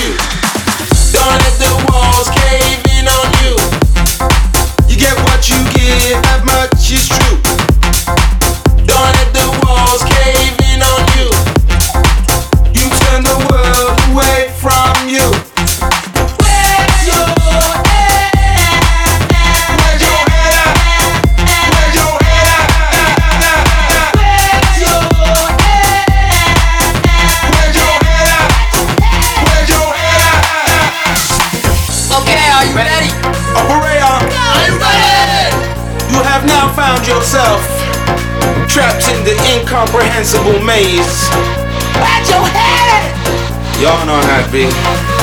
you. Don't let the have now found yourself trapped in the incomprehensible maze. Bad your head! Y'all know how it be.